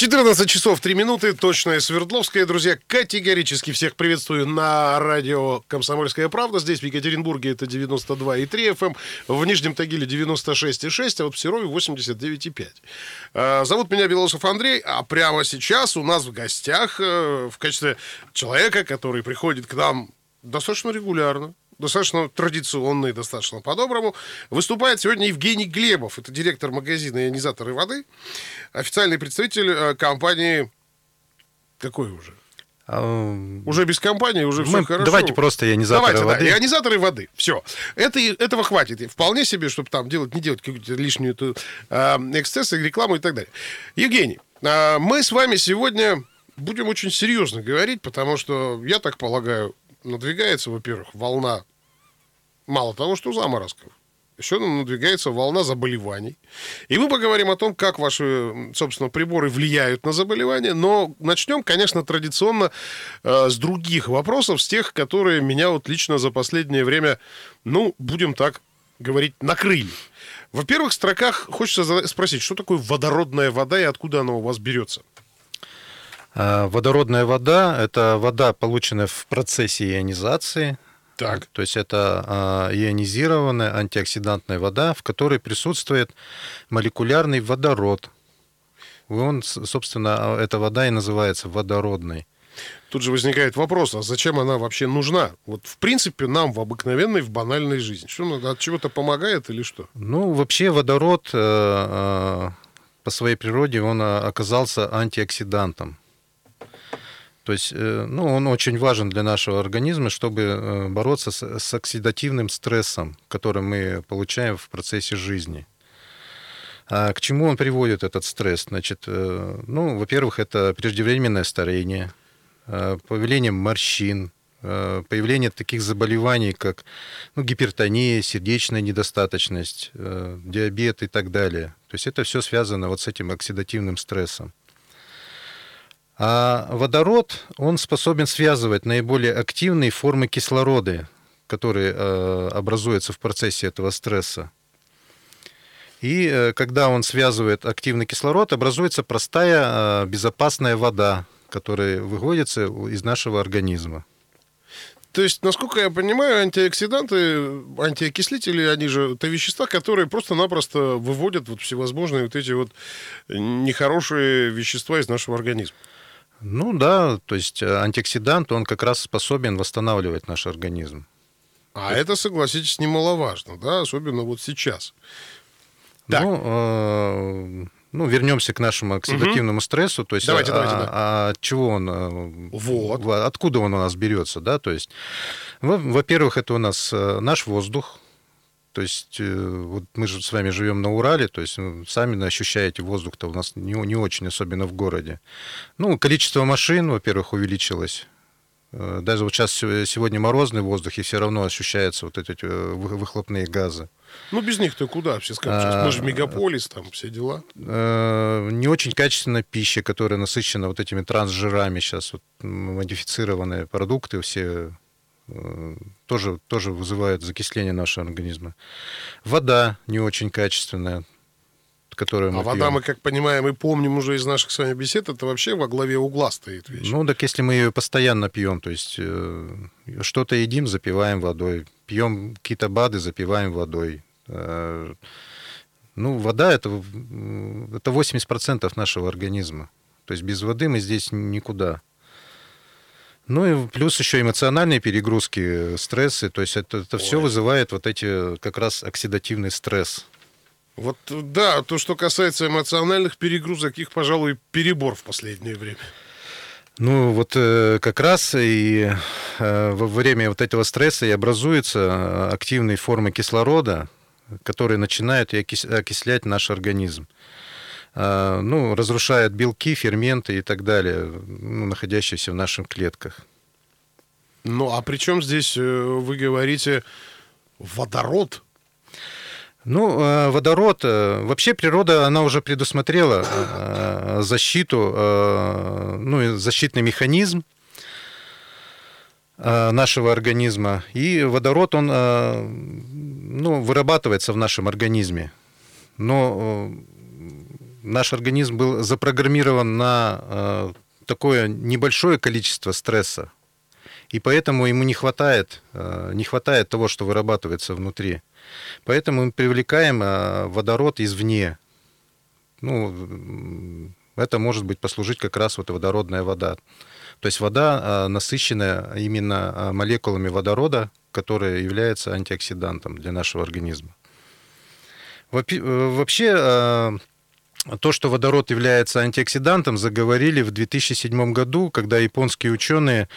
14 часов 3 минуты, точная Свердловская. Друзья, категорически всех приветствую на радио «Комсомольская правда». Здесь, в Екатеринбурге, это 92,3 FM, эм, в Нижнем Тагиле 96,6, а вот в Серове 89,5. А, зовут меня Белосов Андрей, а прямо сейчас у нас в гостях э, в качестве человека, который приходит к нам достаточно регулярно, достаточно традиционно и достаточно по-доброму. Выступает сегодня Евгений Глебов. Это директор магазина «Ионизаторы воды», официальный представитель э, компании... Какой уже? Уже без компании, уже Мы, все хорошо. Давайте просто ионизаторы давайте, воды. Да, ионизаторы воды. Все. Это, этого хватит. Вполне себе, чтобы там делать, не делать какую-то лишнюю эту, э, эксцессы, рекламу и так далее. Евгений, э, мы с вами сегодня будем очень серьезно говорить, потому что, я так полагаю, надвигается, во-первых, волна мало того, что заморозков, еще надвигается волна заболеваний. И мы поговорим о том, как ваши, собственно, приборы влияют на заболевания. Но начнем, конечно, традиционно э, с других вопросов, с тех, которые меня вот лично за последнее время, ну, будем так говорить, накрыли. Во первых строках хочется спросить, что такое водородная вода и откуда она у вас берется? А, водородная вода – это вода, полученная в процессе ионизации. Так. То есть это а, ионизированная антиоксидантная вода, в которой присутствует молекулярный водород. Он, собственно, эта вода и называется водородной. Тут же возникает вопрос, а зачем она вообще нужна? Вот в принципе нам в обыкновенной, в банальной жизни. Что надо, от чего-то помогает или что? Ну, вообще водород э, э, по своей природе он э, оказался антиоксидантом. То есть, э, ну, он очень важен для нашего организма, чтобы э, бороться с, с оксидативным стрессом, который мы получаем в процессе жизни. А к чему он приводит этот стресс? Значит, э, ну, во-первых, это преждевременное старение, появление морщин, появление таких заболеваний, как ну, гипертония, сердечная недостаточность, диабет и так далее. То есть это все связано вот с этим оксидативным стрессом. А водород, он способен связывать наиболее активные формы кислорода, которые э, образуются в процессе этого стресса. И э, когда он связывает активный кислород, образуется простая э, безопасная вода, которая выводится из нашего организма. То есть, насколько я понимаю, антиоксиданты, антиокислители, они же это вещества, которые просто-напросто выводят вот всевозможные вот эти вот нехорошие вещества из нашего организма. Ну да, то есть э, антиоксидант, он как раз способен восстанавливать наш организм. А это, согласитесь, немаловажно, да, особенно вот сейчас. Так. Ну, э, ну, вернемся к нашему оксидативному угу. стрессу. То есть, давайте, а, давайте, да. а от чего он, э, вот. откуда он у нас берется, да? То есть, во-первых, это у нас наш воздух, то есть э, вот мы же с вами живем на Урале, то есть сами ощущаете воздух-то у нас не, не очень, особенно в городе. Ну, количество машин, во-первых, увеличилось. Э, даже вот сейчас сегодня морозный воздух, и все равно ощущаются вот эти э, выхлопные газы. Ну, без них-то куда все скажут? А, мы же мегаполис, там все дела. Не очень качественная пища, которая насыщена вот этими трансжирами сейчас, вот, модифицированные продукты все Э, тоже, тоже вызывает закисление нашего организма. Вода не очень качественная, которую мы А вода, мы, как понимаем и помним уже из наших с вами бесед, это вообще во главе угла стоит вещь. Ну, так если мы ее постоянно пьем, то есть э, что-то едим, запиваем водой, пьем какие-то БАДы, запиваем водой. Э, ну, вода это, это 80% нашего организма. То есть без воды мы здесь никуда. Ну и плюс еще эмоциональные перегрузки, стрессы. То есть это, это все вызывает вот эти как раз оксидативный стресс. Вот да, то, что касается эмоциональных перегрузок, их, пожалуй, перебор в последнее время. Ну, вот э, как раз и э, во время вот этого стресса и образуются активные формы кислорода, которые начинают окислять наш организм. А, ну, разрушает белки, ферменты и так далее, ну, находящиеся в наших клетках. Ну, а при чем здесь, э, вы говорите, водород? Ну, э, водород, э, вообще природа, она уже предусмотрела защиту, ну, защитный механизм нашего организма. И водород, он, ну, вырабатывается в нашем организме. Но наш организм был запрограммирован на такое небольшое количество стресса, и поэтому ему не хватает, не хватает того, что вырабатывается внутри. Поэтому мы привлекаем водород извне. Ну, это может быть послужить как раз вот водородная вода. То есть вода насыщенная именно молекулами водорода, которая является антиоксидантом для нашего организма. Вообще, то, что водород является антиоксидантом, заговорили в 2007 году, когда японские ученые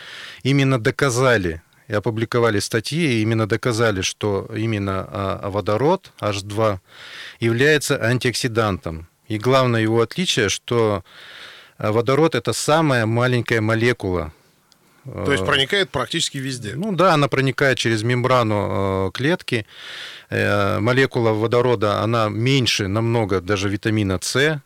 именно доказали и опубликовали статьи, и именно доказали, что именно водород H2 является антиоксидантом. И главное его отличие, что водород это самая маленькая молекула то есть проникает практически везде. Ну да, она проникает через мембрану клетки. Э, молекула водорода, она меньше намного даже витамина С,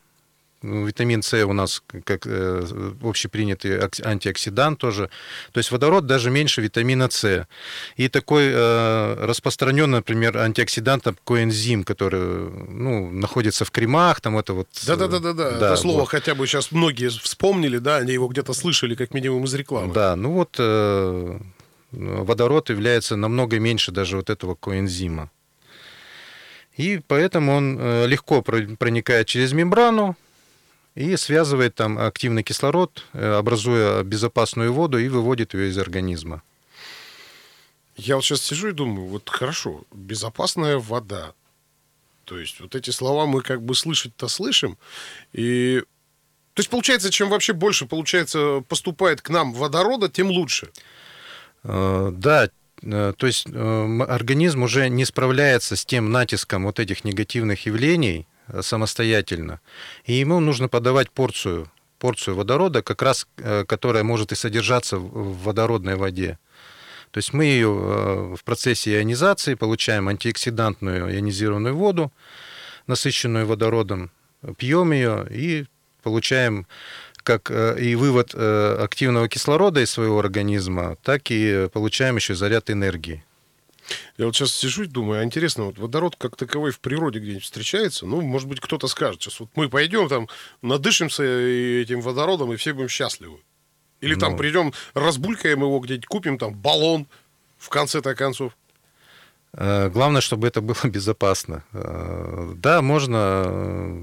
Витамин С у нас как э, общепринятый антиоксидант тоже. То есть водород даже меньше витамина С. И такой э, распространенный, например, антиоксидант, такой энзим, который ну, находится в кремах, там это вот... Да-да-да, да. это слово вот. хотя бы сейчас многие вспомнили, да, они его где-то слышали, как минимум из рекламы. Да, ну вот э, водород является намного меньше даже вот этого коэнзима. И поэтому он э, легко проникает через мембрану, и связывает там активный кислород, э, образуя безопасную воду и выводит ее из организма. Я вот сейчас сижу и думаю, вот хорошо, безопасная вода. То есть вот эти слова мы как бы слышать-то слышим. И то есть получается, чем вообще больше получается поступает к нам водорода, тем лучше. Э, да, э, то есть организм уже не справляется с тем натиском вот этих негативных явлений, самостоятельно. И ему нужно подавать порцию, порцию водорода, как раз э, которая может и содержаться в водородной воде. То есть мы ее э, в процессе ионизации получаем антиоксидантную ионизированную воду, насыщенную водородом, пьем ее и получаем как э, и вывод активного кислорода из своего организма, так и получаем еще заряд энергии. Я вот сейчас сижу и думаю, а интересно, вот водород как таковой в природе где-нибудь встречается? Ну, может быть, кто-то скажет, сейчас вот мы пойдем там, надышимся этим водородом, и все будем счастливы. Или ну... там придем, разбулькаем его где-нибудь, купим там баллон в конце-то концов. Э, главное, чтобы это было безопасно. Э, да, можно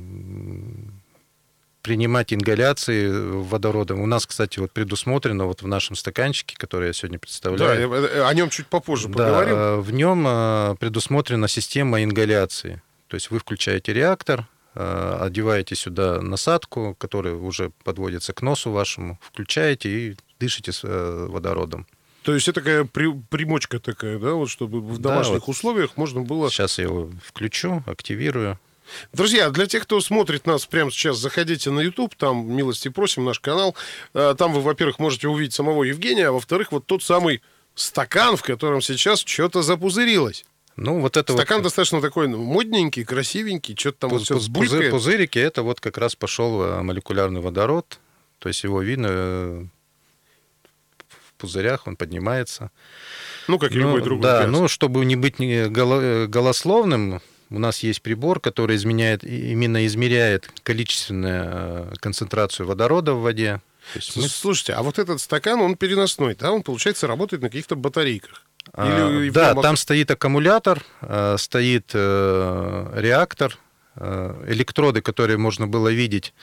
принимать ингаляции водородом. У нас, кстати, вот предусмотрено вот в нашем стаканчике, который я сегодня представляю. Да, э, о нем чуть попозже да, поговорим. Э, в нем э, предусмотрена система ингаляции. То есть вы включаете реактор, одеваете сюда насадку, которая уже подводится к носу вашему, включаете и дышите с водородом. То есть это такая при, примочка такая, да, вот чтобы в домашних да, вот условиях можно было... Сейчас я его включу, активирую. Друзья, для тех, кто смотрит нас прямо сейчас, заходите на YouTube, там, милости просим, наш канал. Э, там вы, во-первых, можете увидеть самого Евгения, а во-вторых, вот тот самый стакан, в котором сейчас что-то запузырилось. Ну, вот это Стакан вот... достаточно такой ну, модненький, красивенький, что-то там Пуз, вот все пузырь, Пузырики, это вот как раз пошел э, молекулярный водород, то есть его видно э, в пузырях, он поднимается. Ну, как и ну, любой другой Да, газ. ну, чтобы не быть голословным, у нас есть прибор, который изменяет, именно измеряет количественную э, концентрацию водорода в воде. мы... Слушайте, а вот этот стакан, он переносной, да? Он, получается, работает на каких-то батарейках. Или да, там стоит аккумулятор, э, стоит э, реактор, электроды, которые можно было видеть,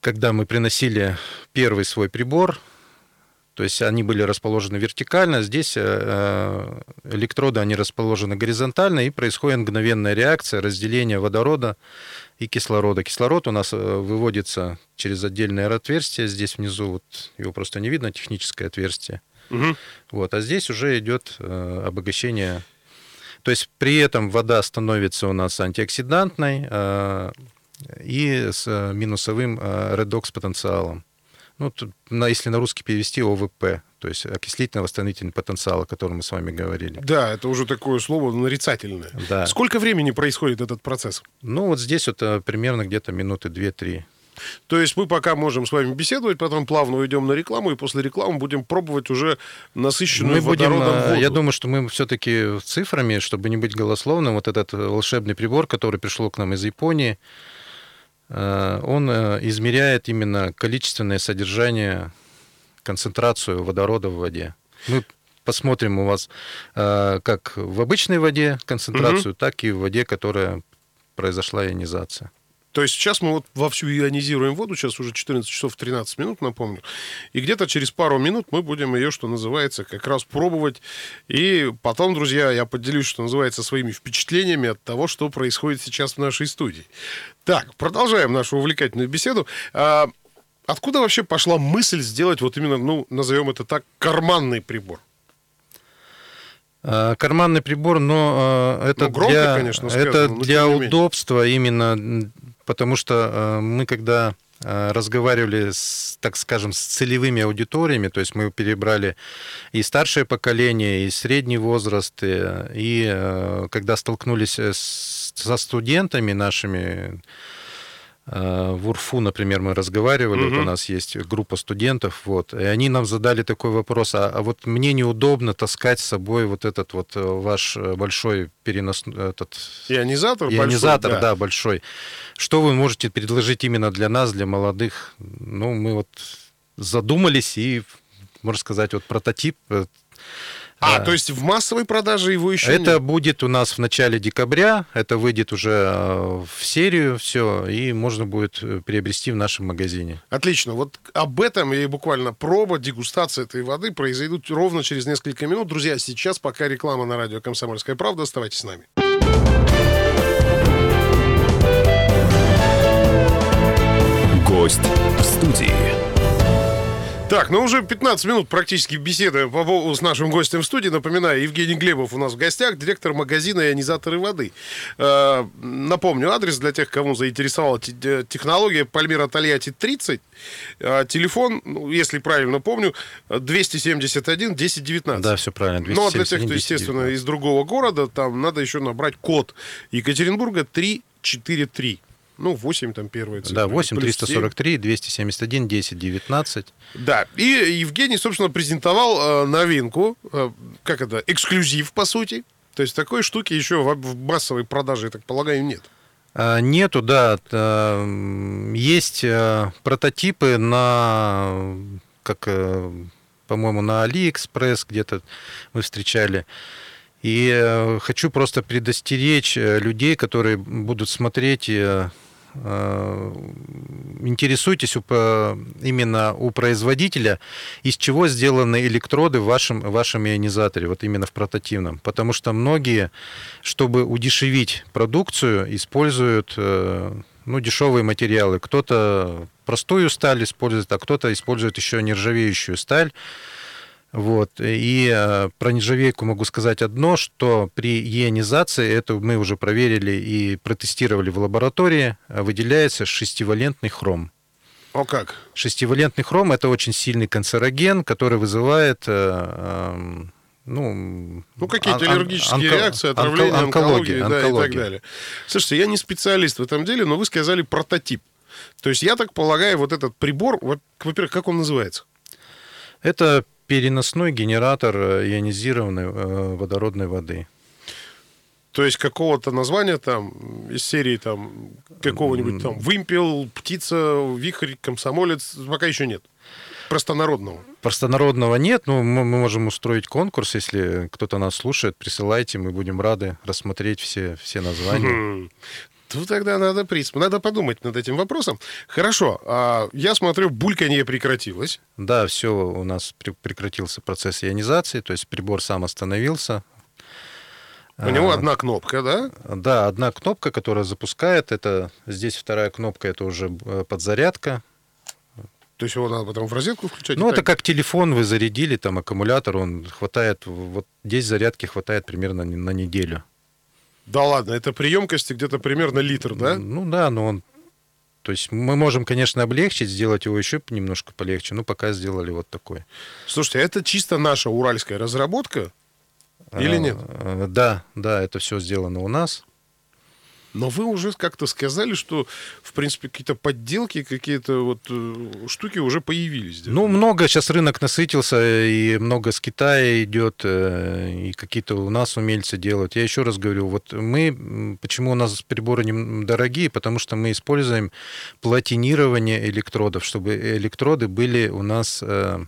когда мы приносили первый свой прибор, то есть они были расположены вертикально, здесь э, э, электроды, они расположены горизонтально, и происходит мгновенная реакция разделения водорода и кислорода. Кислород у нас э, выводится через отдельное отверстие, здесь внизу, вот его просто не видно, техническое отверстие. Угу. Вот, а здесь уже идет обогащение. То есть при этом вода становится у нас антиоксидантной и с минусовым редокс-потенциалом. Ну, на, если на русский перевести ОВП, то есть окислительно-восстановительный потенциал, о котором мы с вами говорили. Да, это уже такое слово нарицательное. Да. Сколько времени происходит этот процесс? Ну, вот здесь вот э, примерно где-то минуты 2-3. То есть мы пока можем с вами беседовать, потом плавно уйдем на рекламу, и после рекламы будем пробовать уже насыщенную мы будем, водородом э, воду. Я думаю, что мы все-таки цифрами, чтобы не быть голословным, вот этот волшебный прибор, который пришел к нам из Японии, он измеряет именно количественное содержание, концентрацию водорода в воде. Мы посмотрим у вас как в обычной воде концентрацию, угу. так и в воде, которая произошла ионизация. То есть сейчас мы вот вовсю ионизируем воду, сейчас уже 14 часов 13 минут, напомню, и где-то через пару минут мы будем ее, что называется, как раз пробовать. И потом, друзья, я поделюсь, что называется, своими впечатлениями от того, что происходит сейчас в нашей студии. Так, продолжаем нашу увлекательную беседу. А, откуда вообще пошла мысль сделать вот именно, ну, назовем это так, карманный прибор? А, карманный прибор, но а, это ну, громко, для, конечно, сказано, это для удобства именно потому что э, мы когда э, разговаривали, с, так скажем, с целевыми аудиториями, то есть мы перебрали и старшее поколение, и средний возраст, и, и э, когда столкнулись с, со студентами нашими, Э, в УРФУ, например, мы разговаривали, угу. вот у нас есть группа студентов, вот, и они нам задали такой вопрос, а, а вот мне неудобно таскать с собой вот этот вот э, ваш э, большой перенос... Этот... Ионизатор? Ионизатор, большой, да. да, большой. Что вы можете предложить именно для нас, для молодых? Ну, мы вот задумались и, можно сказать, вот прототип а, то есть в массовой продаже его еще Это нет? будет у нас в начале декабря, это выйдет уже э, в серию, все, и можно будет э, приобрести в нашем магазине. Отлично. Вот об этом и буквально проба, дегустация этой воды произойдут ровно через несколько минут. Друзья, сейчас пока реклама на радио «Комсомольская правда». Оставайтесь с нами. Гость в студии. Так, ну уже 15 минут практически беседы с нашим гостем в студии. Напоминаю, Евгений Глебов у нас в гостях, директор магазина ионизаторы воды. Э, напомню, адрес для тех, кому заинтересовала технология Пальмира Тольятти 30. Э, телефон, ну, если правильно помню, 271 1019. Да, все правильно. 271, ну, а для тех, кто, естественно, из другого города, там надо еще набрать код Екатеринбурга 343. Ну, 8 там первая цифра. Да, 8, 343, 271, 10, 19. Да, и Евгений, собственно, презентовал э, новинку, э, как это, эксклюзив, по сути. То есть такой штуки еще в, массовой продаже, я так полагаю, нет. А, нету, да. Э, есть э, прототипы на, как, э, по-моему, на AliExpress где-то мы встречали. И хочу просто предостеречь людей, которые будут смотреть Э, интересуйтесь именно у производителя, из чего сделаны электроды в вашем, в вашем ионизаторе, вот именно в прототивном. Потому что многие, чтобы удешевить продукцию, используют э, ну, дешевые материалы. Кто-то простую сталь использует, а кто-то использует еще нержавеющую сталь. Вот. И э, про нержавейку могу сказать одно, что при ионизации, это мы уже проверили и протестировали в лаборатории, э, выделяется шестивалентный хром. О как? Шестивалентный хром – это очень сильный канцероген, который вызывает э, эм, ну, ну какие-то аллергические онко, реакции, отравление, онкология, онкология, да, онкология. и так далее. Слушайте, я не специалист в этом деле, но вы сказали прототип. То есть я так полагаю, вот этот прибор, во-первых, как он называется? Это переносной генератор э, ионизированной э, водородной воды. То есть какого-то названия там из серии там какого-нибудь там вымпел, птица, вихрь, комсомолец пока еще нет. Простонародного. Простонародного нет, но мы можем устроить конкурс, если кто-то нас слушает, присылайте, мы будем рады рассмотреть все, все названия. Тут тогда надо присм... Надо подумать над этим вопросом. Хорошо, а я смотрю, бульканье прекратилось. Да, все, у нас прекратился процесс ионизации, то есть прибор сам остановился. У него а, одна кнопка, да? Да, одна кнопка, которая запускает. Это здесь вторая кнопка, это уже э, подзарядка. То есть его надо потом в розетку включать? Ну, это как телефон вы зарядили, там аккумулятор, он хватает, вот здесь зарядки хватает примерно на неделю. Да ладно, это при емкости где-то примерно литр, да? Ну да, но он... То есть мы можем, конечно, облегчить, сделать его еще немножко полегче, но пока сделали вот такой. Слушайте, а это чисто наша уральская разработка или нет? А, да, да, это все сделано у нас. Но вы уже как-то сказали, что, в принципе, какие-то подделки, какие-то вот э, штуки уже появились. Ну, много сейчас рынок насытился, и много с Китая идет, э, и какие-то у нас умельцы делают. Я еще раз говорю, вот мы, почему у нас приборы дорогие, потому что мы используем платинирование электродов, чтобы электроды были у нас э,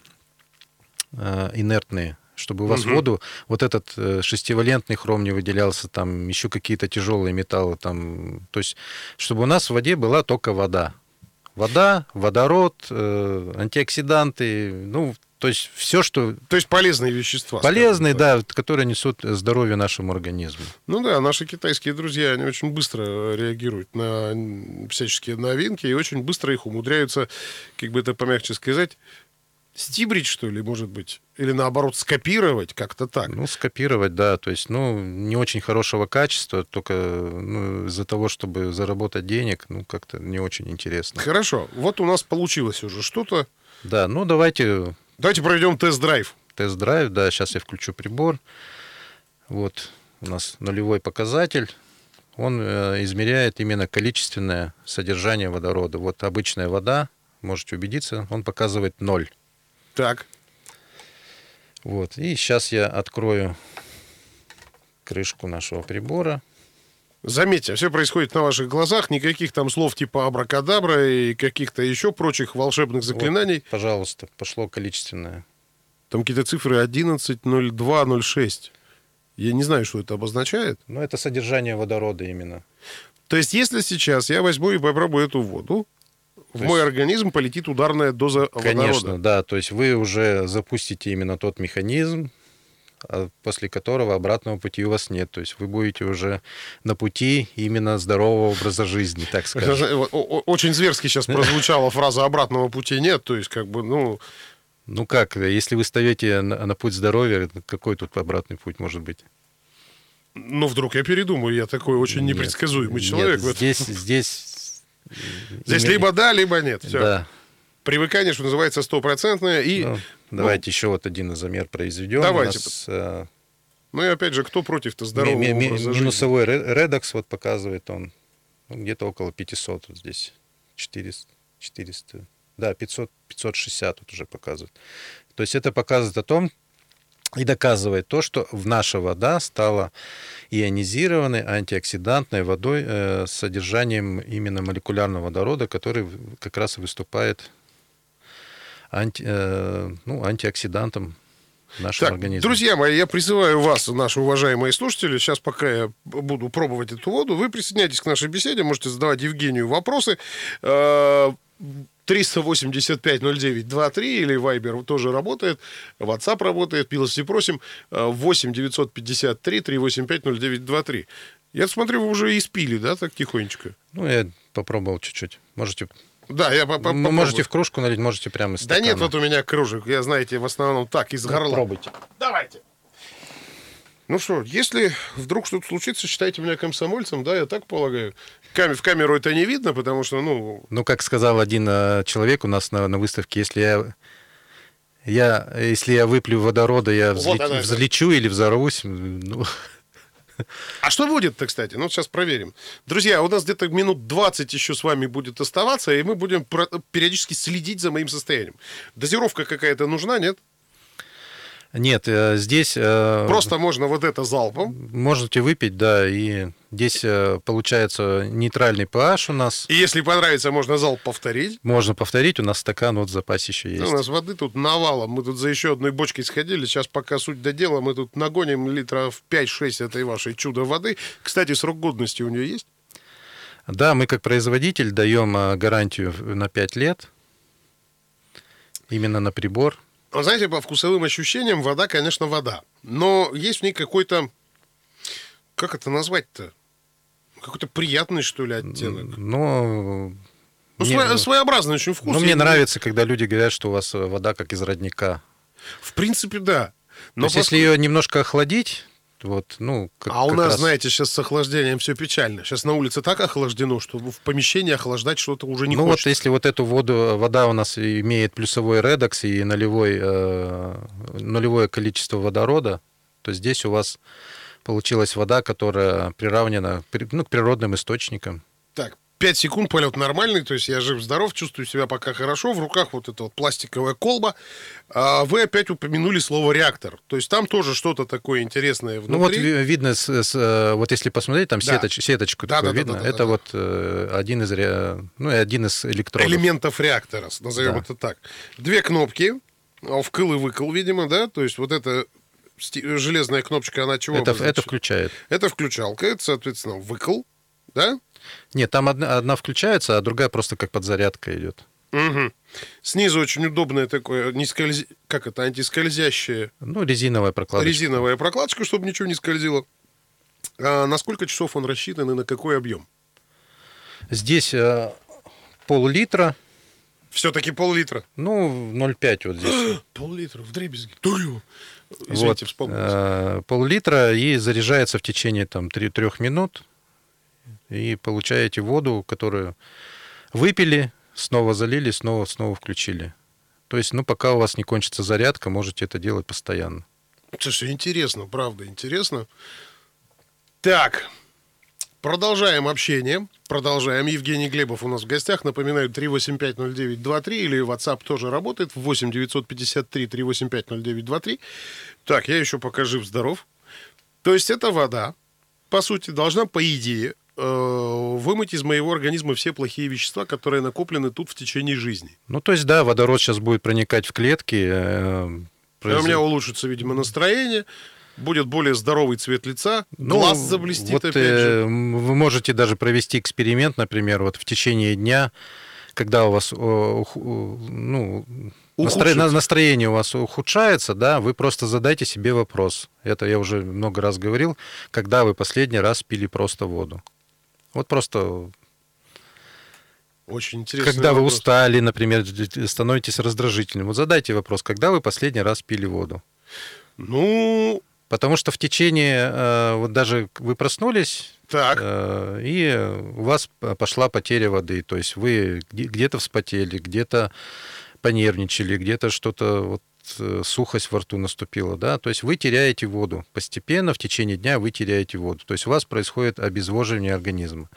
инертные, чтобы у вас Мгм. воду вот этот э, шестивалентный хром не выделялся, там еще какие-то тяжелые металлы, там, то есть, чтобы у нас в воде была только вода. Вода, водород, э, антиоксиданты, ну, то есть все, что То есть полезные вещества. полезные, да, которые несут здоровье нашему организму. Ну да, наши китайские друзья, они очень быстро реагируют на всяческие новинки и очень быстро их умудряются, как бы это помягче сказать, стибрить, что ли, может быть, или наоборот скопировать, как-то так. Ну, скопировать, да, то есть, ну, не очень хорошего качества, только ну, из-за того, чтобы заработать денег, ну, как-то не очень интересно. Хорошо, вот у нас получилось уже что-то. Да, ну, давайте Давайте проведем тест-драйв. тест-драйв, да, сейчас я включу прибор. Вот у нас нулевой показатель. Он э, измеряет именно количественное содержание водорода. Вот обычная вода, можете убедиться, он показывает ноль. Так, Вот. И сейчас я открою крышку нашего прибора. заметьте, все происходит на ваших глазах, никаких там слов типа абракадабра и каких-то еще прочих волшебных заклинаний. Вот, пожалуйста, пошло количественное. Там какие-то цифры 11, 02, 06. Я не знаю, что это обозначает. Ну, это содержание водорода именно. То есть, если сейчас я возьму и попробую эту воду, в То мой есть- организм полетит ударная доза Конечно, водорода. да. То есть вы уже запустите именно тот механизм, а после которого обратного пути у вас нет. То есть вы будете уже на пути именно здорового образа жизни, так скажем. о- Очень зверски сейчас прозвучала фраза «обратного пути нет». То есть, как бы, ну, Ну как, если вы встаете на, на путь здоровья, какой тут обратный путь может быть? ну, вдруг я передумаю. Я такой очень Нет, непредсказуемый нет, человек. здесь, здесь... Здесь либо да, либо нет. Все. Да. Привыкание, что называется, стопроцентное. И, Ну, давайте еще вот один замер произведем. Давайте. У нас, э, ну и опять же, кто против-то здорового ми- ми- образа минусовой ре- редокс вот показывает он ну, где-то около 500 вот здесь 400, 400 да 500 560 вот уже показывает то есть это показывает о том и доказывает то, что в наша вода стала ионизированной антиоксидантной водой э, с содержанием именно молекулярного водорода, который как раз и выступает анти, э, ну, антиоксидантом нашем Так, организме. друзья мои, я призываю вас, наши уважаемые слушатели, сейчас пока я буду пробовать эту воду, вы присоединяйтесь к нашей беседе, можете задавать Евгению вопросы. Э, 385-09-23 или Viber тоже работает, WhatsApp работает, милости просим, Э, 8 953 385 0923. Я смотрю, вы уже испили, да, так тихонечко? Ну, я попробовал чуть-чуть. Можете, Да, я по- можете в кружку налить, можете прямо из Да нет, стакана. вот у меня кружек, я, знаете, в основном так, из горла. Пробуйте. Давайте. Ну что, если вдруг что-то случится, считайте меня комсомольцем, да, я так полагаю. В камеру это не видно, потому что, ну, Ну, как сказал один э, человек у нас на, на выставке, если я, я, если я выплю водорода, я Вот взлет- она, взлечу или взорвусь. Ну, а что будет-то, кстати? Ну, сейчас проверим. Друзья, у нас где-то минут 20 еще с вами будет оставаться, и мы будем периодически следить за моим состоянием. Дозировка какая-то нужна, нет? Нет, э, здесь э, Просто можно вот это залпом. можете выпить, да, и здесь э, получается нейтральный pH у нас. И если понравится, можно залп повторить. Можно повторить, у нас стакан вот в запасе еще есть. у нас воды тут навалом. Мы тут за еще одной бочкой сходили. Сейчас, пока суть до дела, мы тут нагоним литров 5-6 этой вашей чудо воды. Кстати, срок годности у нее есть? Да, мы как производитель даем гарантию на 5 лет именно на прибор. Вы знаете, по вкусовым ощущениям вода, конечно, вода. Но есть в ней какой-то... Как это назвать-то? Какой-то приятный, что ли, оттенок. Но Ну, мне- свое- своеобразный очень вкус. Ну, мне нравится, когда люди говорят, что у вас э, вода как из родника. В принципе, да. Но То есть, если поск- ее немножко охладить, вот, ну, как, А у как нас, раз- знаете, сейчас с охлаждением все печально. Сейчас на улице так охлаждено, что в помещении охлаждать что-то уже не ну хочется. вот если вот эту воду, вода у нас имеет плюсовой редокс и нулевой, э, нулевое количество водорода, то здесь у вас получилась вода, которая приравнена при- ну, к природным источникам. Так, 5 секунд, полет нормальный, то есть я жив-здоров, чувствую себя пока хорошо, в руках вот эта вот пластиковая колба. А вы опять упомянули слово реактор, то есть там тоже что-то такое интересное внутри. Ну вот ви- видно, с- с, э, вот если посмотреть, там Да. сеточ- сеточку Да, такую да, видно. да, да, это да. вот э, один из, ре- ну, один из электродов. элементов реактора, назовем Да. это так. Две кнопки, а, вкл и выкл, видимо, да, то есть вот эта сти- железная кнопочка, она чего Это, это включает. Это включалка, это, соответственно, выкл, да? Нет, там одна, одна включается, а другая просто как подзарядка идет. Мгм. Снизу очень удобное такое, не скользи... как это, антискользящее Ну, резиновая прокладочка. резиновая прокладочка, чтобы ничего не скользило. А на сколько часов он рассчитан и на какой объем? Здесь э, пол-литра, Все-таки пол-литра. ну, 0,5 вот здесь. Пол-литра в дребезги. Вот, Извините, вспомнил. э, пол-литра и заряжается в течение там 3, минут. И получаете воду, которую выпили, снова залили, снова, снова включили. То есть, ну, пока у вас не кончится зарядка, можете это делать постоянно. Слушай, интересно, правда, интересно. Так, продолжаем общение. Продолжаем. Евгений Глебов у нас в гостях. Напоминаю, 3850923 или WhatsApp тоже работает. 8 953 3850923. Так, я еще пока жив-здоров. То есть эта вода, по сути, должна, по идее, вымыть из моего организма все плохие вещества, которые накоплены тут в течение жизни. Ну, то есть, да, водород сейчас будет проникать в клетки. э, И у меня улучшится, видимо, настроение, будет более здоровый цвет лица, Ну, глаз заблестит вот, опять э, же. м, Вы можете даже провести эксперимент, например, вот в течение дня, когда у вас у- ну, настро- настроение у вас ухудшается, да, вы просто задайте себе вопрос. Это я уже много раз говорил, когда вы последний раз пили просто воду. Вот просто, Очень интересно. когда вы устали, например, становитесь раздражительным, вот задайте вопрос, когда вы последний раз пили воду. Ну, Потому что в течение, э, вот даже вы проснулись, так. Э, И у вас пошла потеря воды. То есть вы где- где-то вспотели, где-то понервничали, где-то что-то вот сухость во рту наступила, да, то есть вы теряете воду. Постепенно в течение дня вы теряете воду. То есть у вас происходит обезвоживание организма.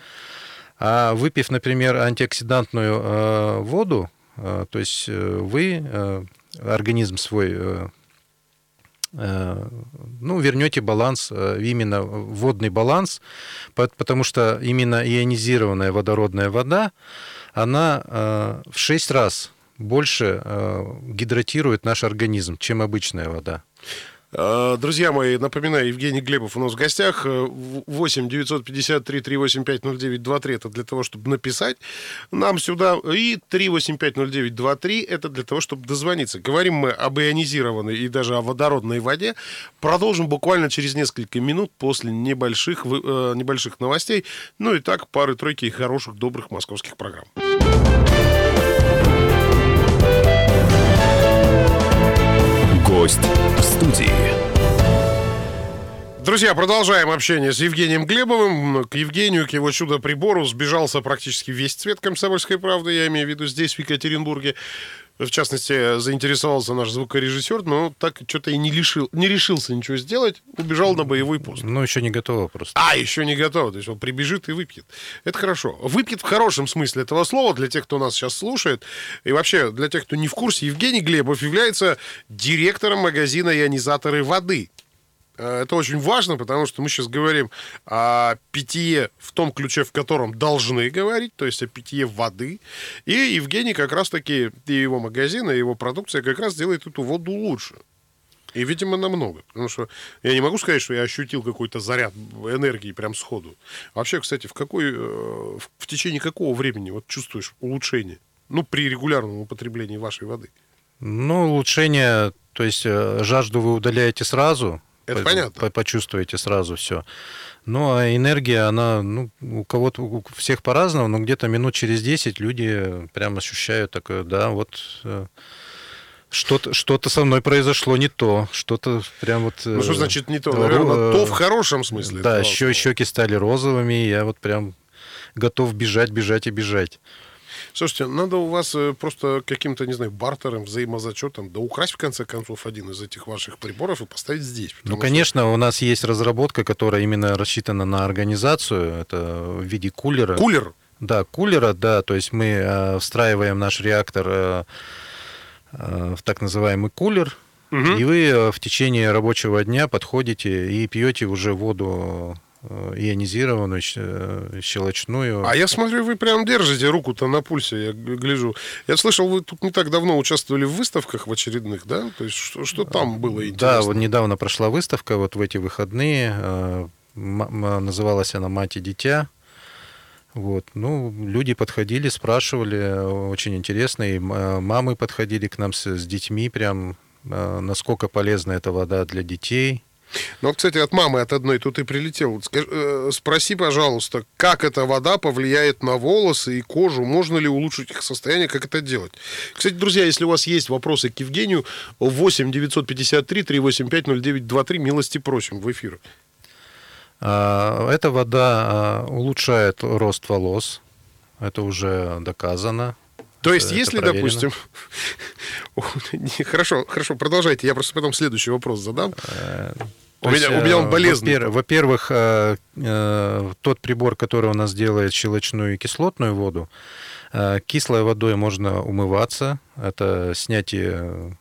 А выпив, например, антиоксидантную э, воду, э, то есть э, вы э, организм свой э, э, ну, вернете баланс, э, именно водный баланс, по- потому что именно ионизированная водородная вода, она э, в 6 раз больше э, гидратирует наш организм, чем обычная вода. Э, Друзья мои, напоминаю, Евгений Глебов у нас в гостях. Э, в- 8 953 385 0923 это для того, чтобы написать нам сюда. И 385 0923 это для того, чтобы дозвониться. Говорим мы об ионизированной и даже о водородной воде. Продолжим буквально через несколько минут после небольших, э, небольших новостей. Ну и так, пары-тройки хороших, добрых московских программ. Гость в студии. Друзья, продолжаем общение с Евгением Глебовым. К Евгению, к его чудо-прибору сбежался практически весь цвет комсомольской правды, я имею в виду здесь, в Екатеринбурге. В частности, заинтересовался наш звукорежиссер, но так что-то и не, лишил, не решился ничего сделать, убежал на боевой пост. Ну, еще не готово просто. А, еще не готов. То есть он прибежит и выпьет. Это хорошо. Выпьет в хорошем смысле этого слова для тех, кто нас сейчас слушает. И вообще, для тех, кто не в курсе, Евгений Глебов является директором магазина «Ионизаторы воды». Э, Это очень важно, потому что мы сейчас говорим о питье в том ключе, в котором должны говорить, то есть о питье воды. И Евгений как раз-таки, и его магазин, и его продукция как раз делает эту воду лучше. И, видимо, намного. Потому что я не могу сказать, что я ощутил какой-то заряд энергии прям сходу. Вообще, кстати, в, какой, э, в, течение какого времени вот чувствуешь улучшение? Ну, при регулярном употреблении вашей воды. Ну, улучшение, то есть э, жажду вы удаляете сразу. Это по- понятно. по- Почувствуете сразу все. Ну, а энергия, она, ну, у кого-то, у всех по-разному, но где-то минут через 10 люди прям ощущают такое, да, вот э, что-то, что-то со мной произошло не то, что-то прям вот... Ну, что э, значит не то? Наверное, э, то в хорошем смысле. Да, щеки стали розовыми, я вот прям готов бежать, бежать и бежать. Слушайте, надо у вас э, просто каким-то, не знаю, бартером, взаимозачетом, да украсть, в конце концов, один из этих ваших приборов и поставить здесь. Ну, конечно, у нас есть разработка, которая именно рассчитана на организацию. Это в виде кулера. что Кулер. Да, кулера, да. То есть мы э, встраиваем наш реактор э, э, в так называемый кулер, Мгм. и вы э, в течение рабочего дня подходите и пьете уже воду ионизированную, щ- э, щелочную. А я смотрю, вы прям держите руку-то на пульсе, я гляжу. Я слышал, вы тут не так давно участвовали в выставках в очередных, да? То есть что, что там было Да, интересно? вот недавно прошла выставка, вот в эти выходные. э, Называлась она «Мать и дитя». Вот. Ну, люди подходили, спрашивали, э, очень интересно. И э, мамы подходили к нам с, с детьми, прям э, насколько полезна эта вода для детей. Ну, кстати, от мамы от одной тут и прилетел. Э, спроси, пожалуйста, как эта вода повлияет на волосы и кожу? Можно ли улучшить их состояние? Как это делать? Кстати, друзья, если у вас есть вопросы к Евгению, 8 953 385 0923, милости просим в эфир. А, Эта вода а, улучшает рост волос. Это уже доказано. То есть, если, проверено. допустим... Хорошо, хорошо, продолжайте. Я просто потом следующий вопрос задам. У То есть, меня, у меня он э, болезненный. во-пер- Во-первых, э, э, тот прибор, который у нас делает щелочную и кислотную воду, э, кислой водой можно умываться. Это снятие э,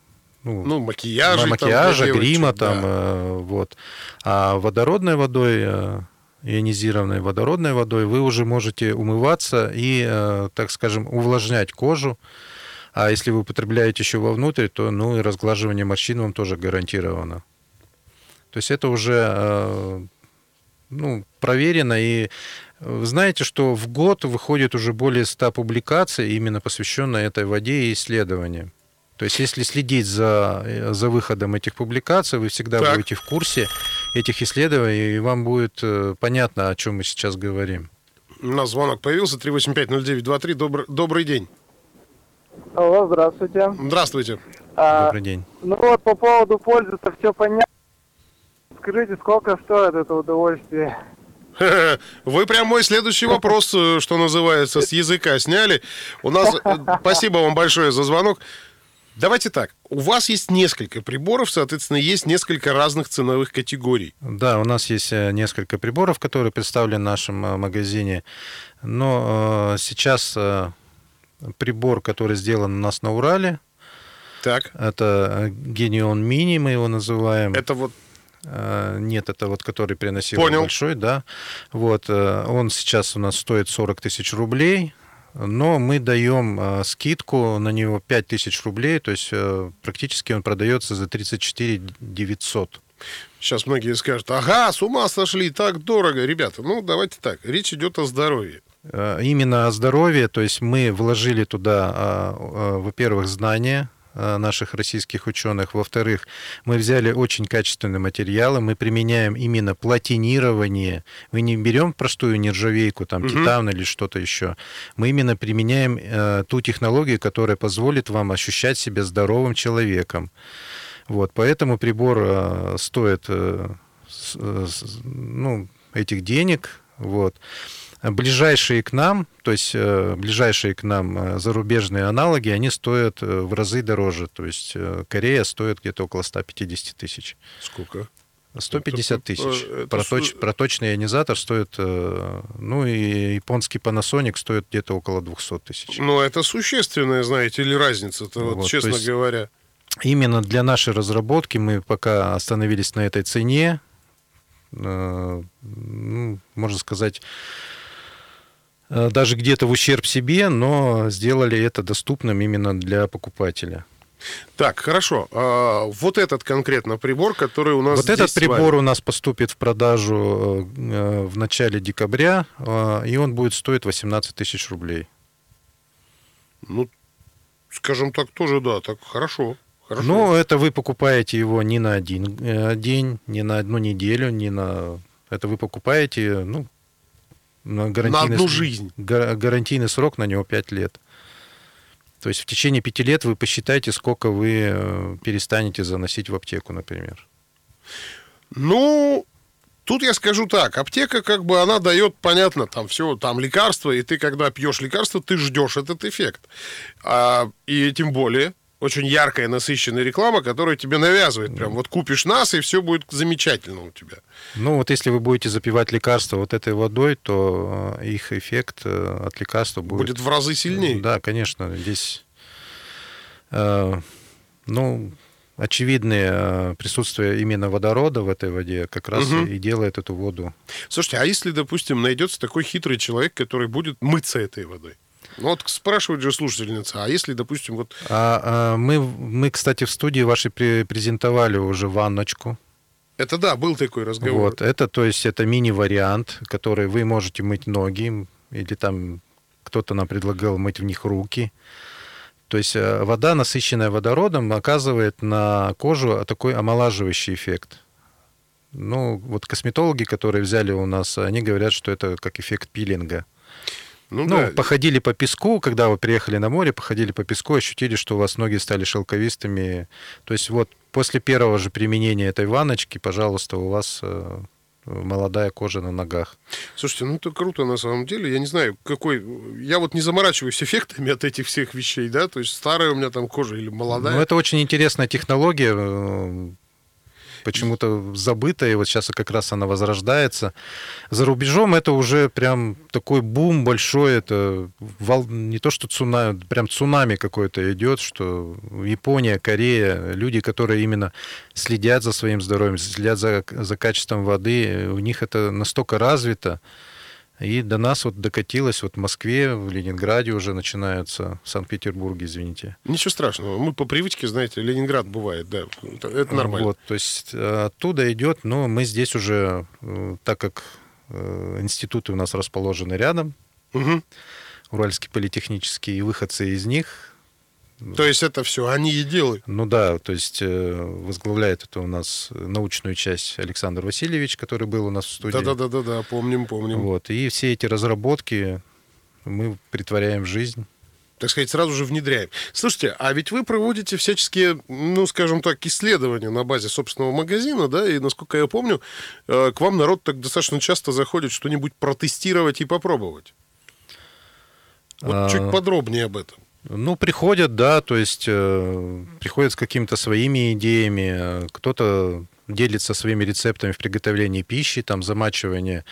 ну, Ну, макияжа. ма- там макияжа, девочек, грима да. там, э, вот. А водородной водой, э, ионизированной водородной водой, вы уже можете умываться и, э, так скажем, увлажнять кожу. А если вы употребляете еще вовнутрь, то ну и разглаживание морщин вам тоже гарантировано. То есть это уже э, ну, проверено. И вы знаете, что в год выходит уже более 100 публикаций, именно посвященных этой воде и исследованиям. То есть если следить за, э, за выходом этих публикаций, вы всегда Так. будете в курсе этих исследований, и вам будет э, понятно, о чем мы сейчас говорим. У нас звонок появился, 3850923. Добрый, добрый день. Алло, здравствуйте. Здравствуйте. А, Добрый день. ну вот по поводу пользы-то все понятно. Скажите, сколько стоит это удовольствие? Вы прям мой следующий вопрос, э, что называется, с языка сняли. У нас... э, Спасибо вам большое за звонок. Давайте так. У вас есть несколько приборов, соответственно, есть несколько разных ценовых категорий. Да, у нас есть э, несколько приборов, которые представлены в нашем э, магазине. Но э, сейчас э, прибор, который сделан у нас на Урале, Так. это Genion Mini, мы его называем. Это вот... Э, Нет, это вот который приносил Понял. большой, да. Вот, э, он сейчас у нас стоит 40 тысяч рублей, но мы даем э, скидку на него 5 тысяч рублей, то есть э, практически он продается за 34 900. Сейчас многие скажут, ага, с ума сошли, так дорого. Ребята, ну давайте так, речь идет о здоровье. Э, Именно о здоровье, то есть мы вложили туда, а, а, во-первых, знания а, наших российских ученых, во-вторых, мы взяли очень качественные материалы, мы применяем именно платинирование, мы не берем простую нержавейку, там, Мгм. титан или что-то еще, мы именно применяем э, ту технологию, которая позволит вам ощущать себя здоровым человеком. Вот, поэтому прибор э, стоит э, с- э, ну, этих денег. Вот. Ближайшие к нам, то есть э, ближайшие к нам э, зарубежные аналоги, они стоят э, в разы дороже. То есть Корея стоит где-то около 150 тысяч. Сколько? 150 Это- тысяч. это Проточ- проточный ионизатор стоит, ну и японский Panasonic стоит где-то около 200 тысяч. Ну, это существенная, знаете ли, разница-то, вот, Вот, честно есть- говоря. Именно для нашей разработки мы пока остановились на этой цене. Ну, можно сказать, даже где-то в ущерб себе, но сделали это доступным именно для покупателя. Так, хорошо. А, вот этот конкретно прибор, который у нас Вот этот прибор у нас поступит в продажу э, в начале декабря, э, и он будет стоить 18 тысяч рублей. Ну, скажем так, тоже, да, так хорошо. Хорошо. Ну, это вы покупаете его не на один э, день, не на одну неделю, не на... Это вы покупаете, ну, на одну жизнь. га- гарантийный срок на него 5 лет. То есть в течение пяти лет вы посчитайте, сколько вы э, перестанете заносить в аптеку, например. Ну, Тут я скажу так, аптека как бы она дает, понятно, там все, там лекарства, и ты когда пьешь лекарство, ты ждешь этот эффект. А, и тем более очень яркая, насыщенная реклама, которая тебе навязывает. Прям вот купишь нас, и все будет замечательно у тебя. Ну вот если вы будете запивать лекарства вот этой водой, то э, их эффект э, от лекарства будет... Будет в разы сильнее. Да, конечно. Здесь, э, ну, очевидное э, присутствие именно водорода в этой воде как раз Мгм. и делает эту воду. Слушайте, а если, допустим, найдется такой хитрый человек, который будет мыться этой водой? Ну вот спрашивает же слушательница, а если, допустим, вот... А, а, мы, мы, кстати, в студии вашей пре- презентовали уже ванночку. Это да, был такой разговор. Вот, это, то есть, это мини-вариант, который вы можете мыть ноги, или там кто-то нам предлагал мыть в них руки. То есть э, вода, насыщенная водородом, оказывает на кожу такой омолаживающий эффект. Ну, вот косметологи, которые взяли у нас, они говорят, что это как эффект пилинга. Ну, Ну, да. походили по песку, когда вы приехали на море, походили по песку, ощутили, что у вас ноги стали шелковистыми. То есть вот после первого же применения этой ванночки, пожалуйста, у вас э, молодая кожа на ногах. Слушайте, ну это круто на самом деле. Я не знаю, какой... Я вот не заморачиваюсь эффектами от этих всех вещей, да? То есть старая у меня там кожа или молодая. Ну, это очень интересная технология, э, почему-то забытая, и вот сейчас как раз она возрождается. За рубежом это уже прям такой бум большой, это вол- не то что цунами, прям цунами какое-то идет, что Япония, Корея, люди, которые именно следят за своим здоровьем, следят за, за качеством воды, у них это настолько развито, и до нас вот докатилось, вот в Москве, в Ленинграде уже начинаются, в Санкт-Петербурге, извините. Ничего страшного. Мы по привычке, знаете, Ленинград бывает, да. Это, нормально. Вот, то есть э, оттуда идет, но мы здесь уже, э, так как э, институты у нас расположены рядом, Мгм. Уральский политехнический, и выходцы из них, То есть это все они и делают. ну да, то есть э, возглавляет это у нас научную часть Александр Васильевич, который был у нас в студии. Да-да-да-да, помним, помним. Вот, и все эти разработки мы притворяем в жизнь. так сказать, сразу же внедряем. Слушайте, а ведь вы проводите всяческие, ну, скажем так, исследования на базе собственного магазина, да, и, насколько я помню, э, к вам народ так достаточно часто заходит что-нибудь протестировать и попробовать. Вот А. чуть подробнее об этом. Ну, приходят, да, то есть э, приходят с какими-то своими идеями, э, кто-то делится своими рецептами в приготовлении пищи, там, замачивание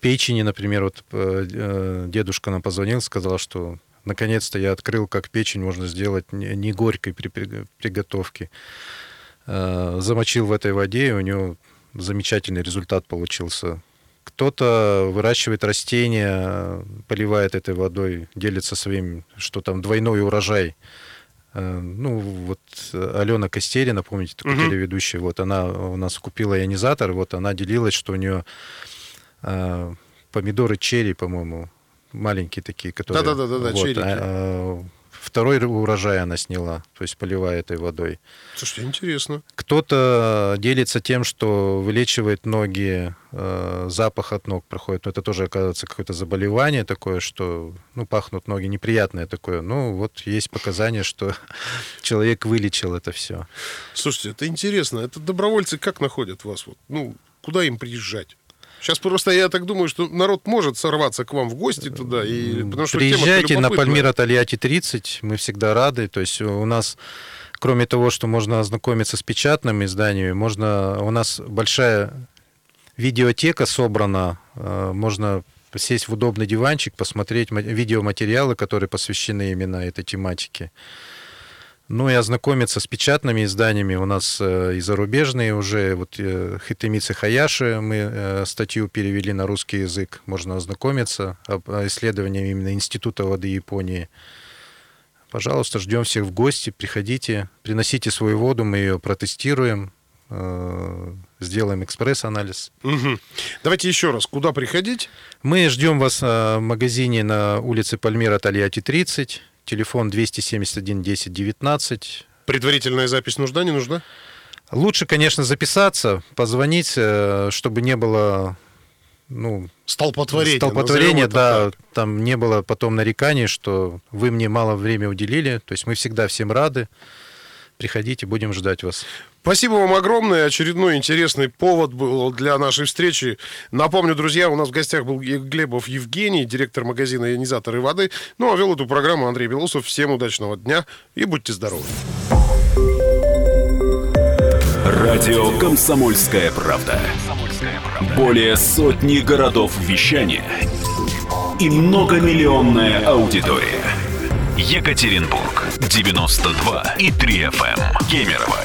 печени, например, вот э, э, дедушка нам позвонил, сказал, что наконец-то я открыл, как печень можно сделать не, горькой при- приготовке. Э, замочил в этой воде, и у него замечательный результат получился. Кто-то выращивает растения, поливает этой водой, делится своим, что там двойной урожай. Э, Ну, вот э, Алена Костерина, помните, такой Мгм. телеведущая, вот она у нас купила ионизатор, вот она делилась, что у нее э, помидоры черри, по-моему, маленькие такие, которые... Да-да-да-да-да, вот, а, а, Второй урожай она сняла, то есть поливая этой водой. Слушайте, интересно. Кто-то делится тем, что вылечивает ноги, э, запах от ног проходит. Но это тоже, оказывается, какое-то заболевание такое, что ну, пахнут ноги неприятное такое. Ну, вот есть показания, что человек вылечил это все. Слушайте, это интересно. Это добровольцы как находят вас? Вот, ну, куда им приезжать? Сейчас просто я так думаю, что народ может сорваться к вам в гости туда, и потому что Приезжайте на. Пальмира Тольятти 30, мы всегда рады. То есть у нас, кроме того, что можно ознакомиться с печатными изданиями, можно, у нас большая видеотека собрана, э, можно сесть в удобный диванчик, посмотреть ма- видеоматериалы, которые посвящены именно этой тематике. Ну и ознакомиться с печатными изданиями. У нас э, и зарубежные уже. Вот э, Хитемицы Хаяши мы э, статью перевели на русский язык. Можно ознакомиться об исследовании именно Института воды Японии. Пожалуйста, ждем всех в гости. Приходите, приносите свою воду, мы ее протестируем, э, сделаем экспресс-анализ. Мгм. Давайте еще раз, куда приходить? Мы ждем вас в магазине на улице Пальмира Тольятти 30, телефон 271 10 19. Предварительная запись нужна, не нужна? Лучше, конечно, записаться, позвонить, э, чтобы не было ну, Столпотворение. это да, так. там не было потом нареканий, что вы мне мало времени уделили. То есть мы всегда всем рады. Приходите, будем ждать вас. Спасибо вам огромное. Очередной интересный повод был для нашей встречи. Напомню, друзья, у нас в гостях был Глебов Евгений, директор магазина «Ионизаторы воды». Ну, а вел эту программу Андрей Белоусов. Всем удачного дня и будьте здоровы. Радио «Комсомольская правда». Более сотни городов вещания и многомиллионная аудитория. Екатеринбург 92 и 3 FM. Кемерово